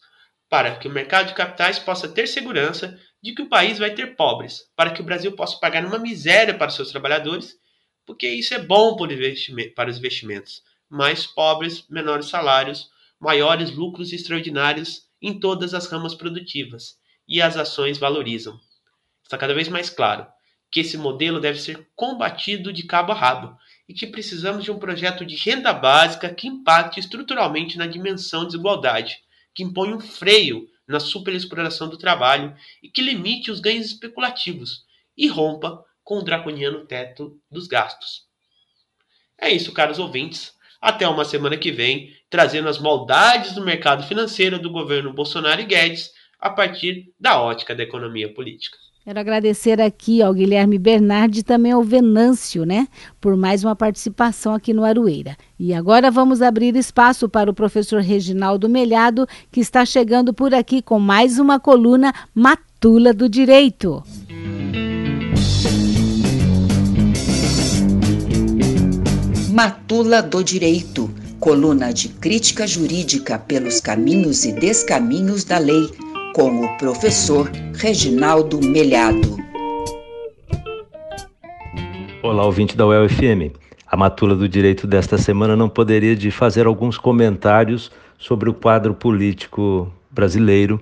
Para que o mercado de capitais possa ter segurança de que o país vai ter pobres, para que o Brasil possa pagar uma miséria para seus trabalhadores, porque isso é bom para os investimentos. Mais pobres, menores salários, maiores lucros extraordinários em todas as ramas produtivas, e as ações valorizam. Está cada vez mais claro que esse modelo deve ser combatido de cabo a rabo e que precisamos de um projeto de renda básica que impacte estruturalmente na dimensão de desigualdade que impõe um freio na superexploração do trabalho e que limite os ganhos especulativos e rompa com o draconiano teto dos gastos. É isso, caros ouvintes. Até uma semana que vem, trazendo as maldades do mercado financeiro do governo Bolsonaro e Guedes a partir da ótica da economia política. Quero agradecer aqui ao Guilherme Bernardi e também ao Venâncio, né, por mais uma participação aqui no Aroeira. E agora vamos abrir espaço para o professor Reginaldo Melhado, que está chegando por aqui com mais uma coluna Matula do Direito. Matula do Direito, coluna de crítica jurídica pelos caminhos e descaminhos da lei, com o professor Reginaldo Melhado. Olá, ouvinte da UEL-FM. A Matula do Direito desta semana não poderia de fazer alguns comentários sobre o quadro político brasileiro,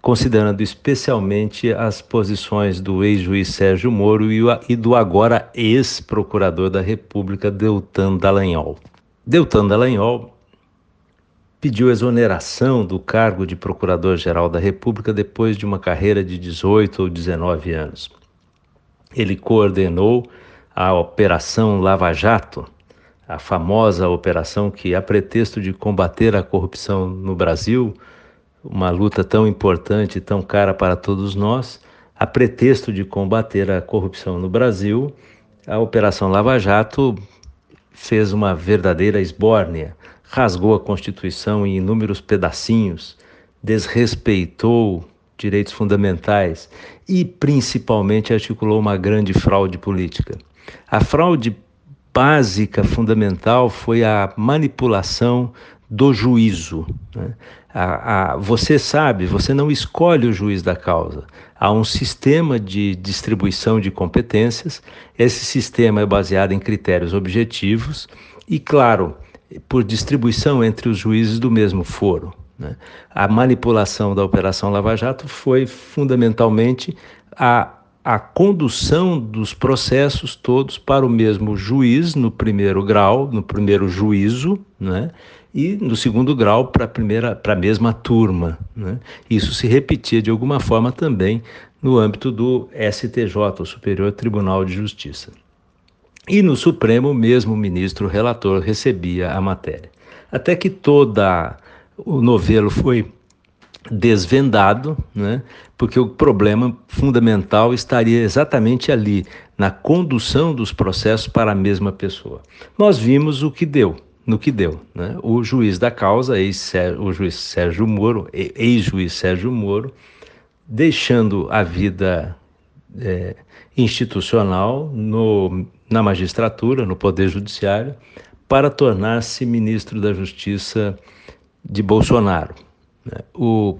considerando especialmente as posições do ex-juiz Sérgio Moro e do agora ex-procurador da República, Deltan Dallagnol. Deltan Dallagnol pediu exoneração do cargo de Procurador-Geral da República depois de uma carreira de 18 ou 19 anos. Ele coordenou a Operação Lava Jato, a famosa operação que, a pretexto de combater a corrupção no Brasil, uma luta tão importante e tão cara para todos nós, a pretexto de combater a corrupção no Brasil, a Operação Lava Jato fez uma verdadeira esbórnia, rasgou a Constituição em inúmeros pedacinhos, desrespeitou direitos fundamentais e, principalmente, articulou uma grande fraude política. A fraude básica, fundamental, foi a manipulação do juízo. Né? A, a, você sabe, você não escolhe o juiz da causa. Há um sistema de distribuição de competências, esse sistema é baseado em critérios objetivos e, claro, por distribuição entre os juízes do mesmo foro. Né? A manipulação da Operação Lava Jato foi fundamentalmente a a condução dos processos todos para o mesmo juiz no primeiro grau, no primeiro juízo, né? e no segundo grau para a primeira, para a mesma turma. Né? Isso se repetia de alguma forma também no âmbito do STJ, o Superior Tribunal de Justiça. E no Supremo, o mesmo ministro relator recebia a matéria. Até que toda o novelo foi desvendado, né? porque o problema fundamental estaria exatamente ali, na condução dos processos para a mesma pessoa. Nós vimos o que deu, no que deu. Né? O juiz da causa, ex o juiz Sérgio Moro, ex-juiz Sérgio Moro, deixando a vida é, institucional no, na magistratura, no Poder Judiciário, para tornar-se ministro da Justiça de Bolsonaro né, o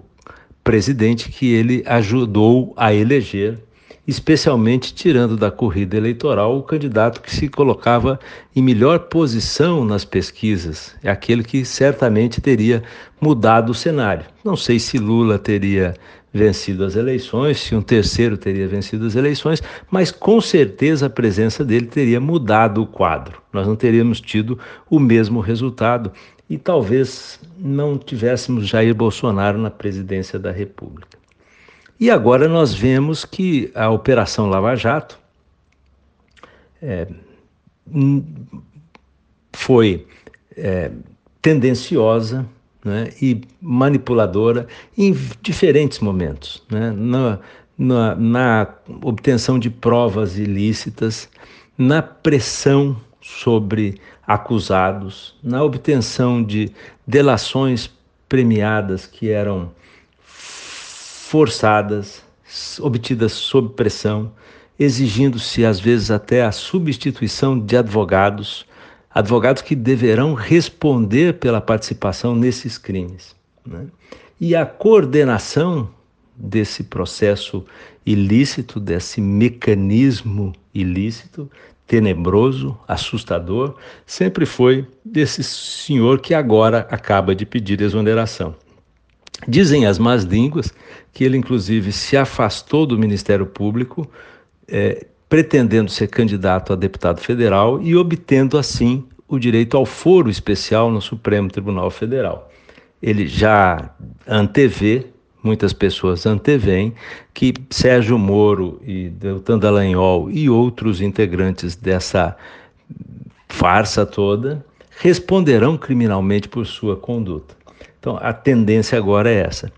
presidente que ele ajudou a eleger, especialmente tirando da corrida eleitoral o candidato que se colocava em melhor posição nas pesquisas, é aquele que certamente teria mudado o cenário. Não sei se Lula teria vencido as eleições, se um terceiro teria vencido as eleições, mas com certeza a presença dele teria mudado o quadro. Nós não teríamos tido o mesmo resultado e talvez não tivéssemos Jair Bolsonaro na presidência da República. E agora nós vemos que a Operação Lava Jato é, foi é, tendenciosa né, e manipuladora em diferentes momentos. Né, na, na, na obtenção de provas ilícitas, na pressão sobre acusados, na obtenção de delações premiadas que eram forçadas, obtidas sob pressão, exigindo-se às vezes até a substituição de advogados, advogados que deverão responder pela participação nesses crimes. Né? E a coordenação desse processo ilícito, desse mecanismo ilícito, tenebroso, assustador, sempre foi desse senhor que agora acaba de pedir exoneração. Dizem as más línguas que ele, inclusive, se afastou do Ministério Público, é, pretendendo ser candidato a deputado federal e obtendo, assim, o direito ao foro especial no Supremo Tribunal Federal. Ele já antevê muitas pessoas anteveem que Sérgio Moro e Deltan Dallagnol e outros integrantes dessa farsa toda responderão criminalmente por sua conduta. Então, a tendência agora é essa.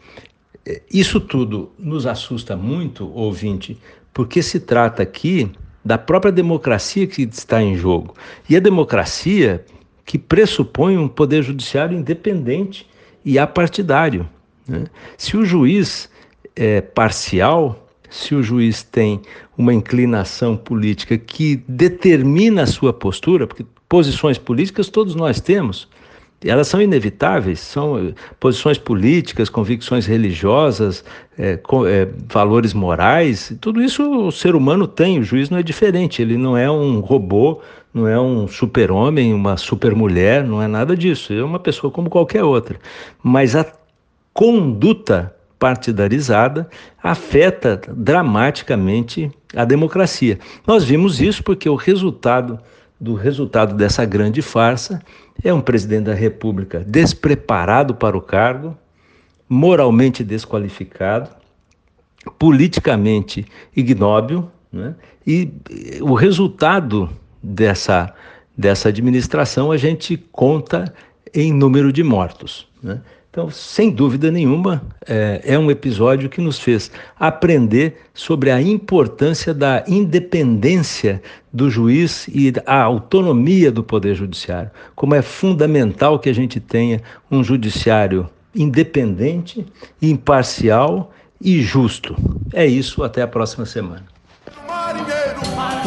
Isso tudo nos assusta muito, ouvinte, porque se trata aqui da própria democracia que está em jogo. E a democracia que pressupõe um poder judiciário independente e apartidário. Né? Se o juiz é parcial, se o juiz tem uma inclinação política que determina a sua postura, porque posições políticas todos nós temos. Elas são inevitáveis, são eh, posições políticas, convicções religiosas, é, com, é, valores morais, tudo isso o ser humano tem, o juiz não é diferente, ele não é um robô, não é um super-homem, uma super-mulher, não é nada disso, é uma pessoa como qualquer outra. Mas a conduta partidarizada afeta dramaticamente a democracia. Nós vimos isso porque o resultado do resultado dessa grande farsa é um presidente da República despreparado para o cargo, moralmente desqualificado, politicamente ignóbil, né? e o resultado dessa, dessa administração a gente conta em número de mortos. Né? Então, sem dúvida nenhuma, é, é, um episódio que nos fez aprender sobre a importância da independência do juiz e a autonomia do Poder Judiciário. Como é fundamental que a gente tenha um judiciário independente, imparcial e justo. É isso, até a próxima semana.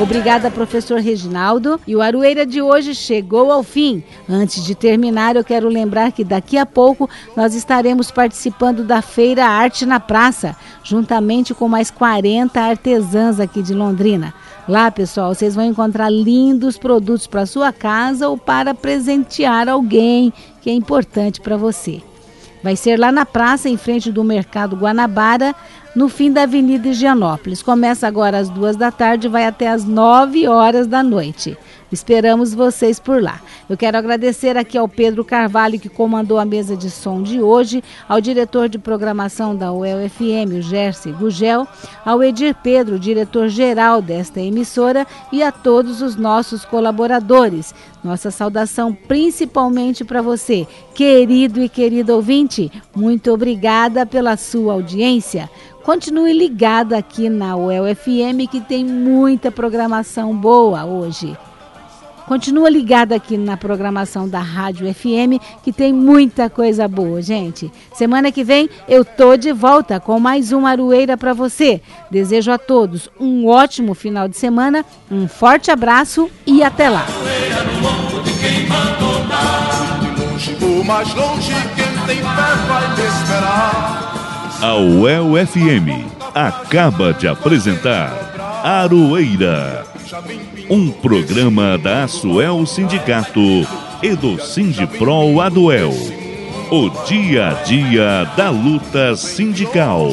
Obrigada, professor Reginaldo. E o Arueira de hoje chegou ao fim. Antes de terminar, eu quero lembrar que daqui a pouco nós estaremos participando da Feira Arte na Praça, juntamente com mais 40 artesãs aqui de Londrina. Lá, pessoal, vocês vão encontrar lindos produtos para sua casa ou para presentear alguém que é importante para você. Vai ser lá na praça, em frente do Mercado Guanabara, no fim da Avenida Higienópolis. Começa agora às duas da tarde e vai até às nove horas da noite. Esperamos vocês por lá. Eu quero agradecer aqui ao Pedro Carvalho, que comandou a mesa de som de hoje, ao diretor de programação da UEL-FM, o Gersi Gugel, ao Edir Pedro, diretor-geral desta emissora, e a todos os nossos colaboradores. Nossa saudação principalmente para você, querido e querido ouvinte. Muito obrigada pela sua audiência. Continue ligado aqui na UEL FM que tem muita programação boa hoje. Continua ligado aqui na programação da Rádio FM, que tem muita coisa boa, gente. Semana que vem eu tô de volta com mais uma Arueira para você. Desejo a todos um ótimo final de semana, um forte abraço e até lá. A UEL FM acaba de apresentar Aroeira um programa da Asuel Sindicato e do Sindipro Aduel. O dia a dia da luta sindical.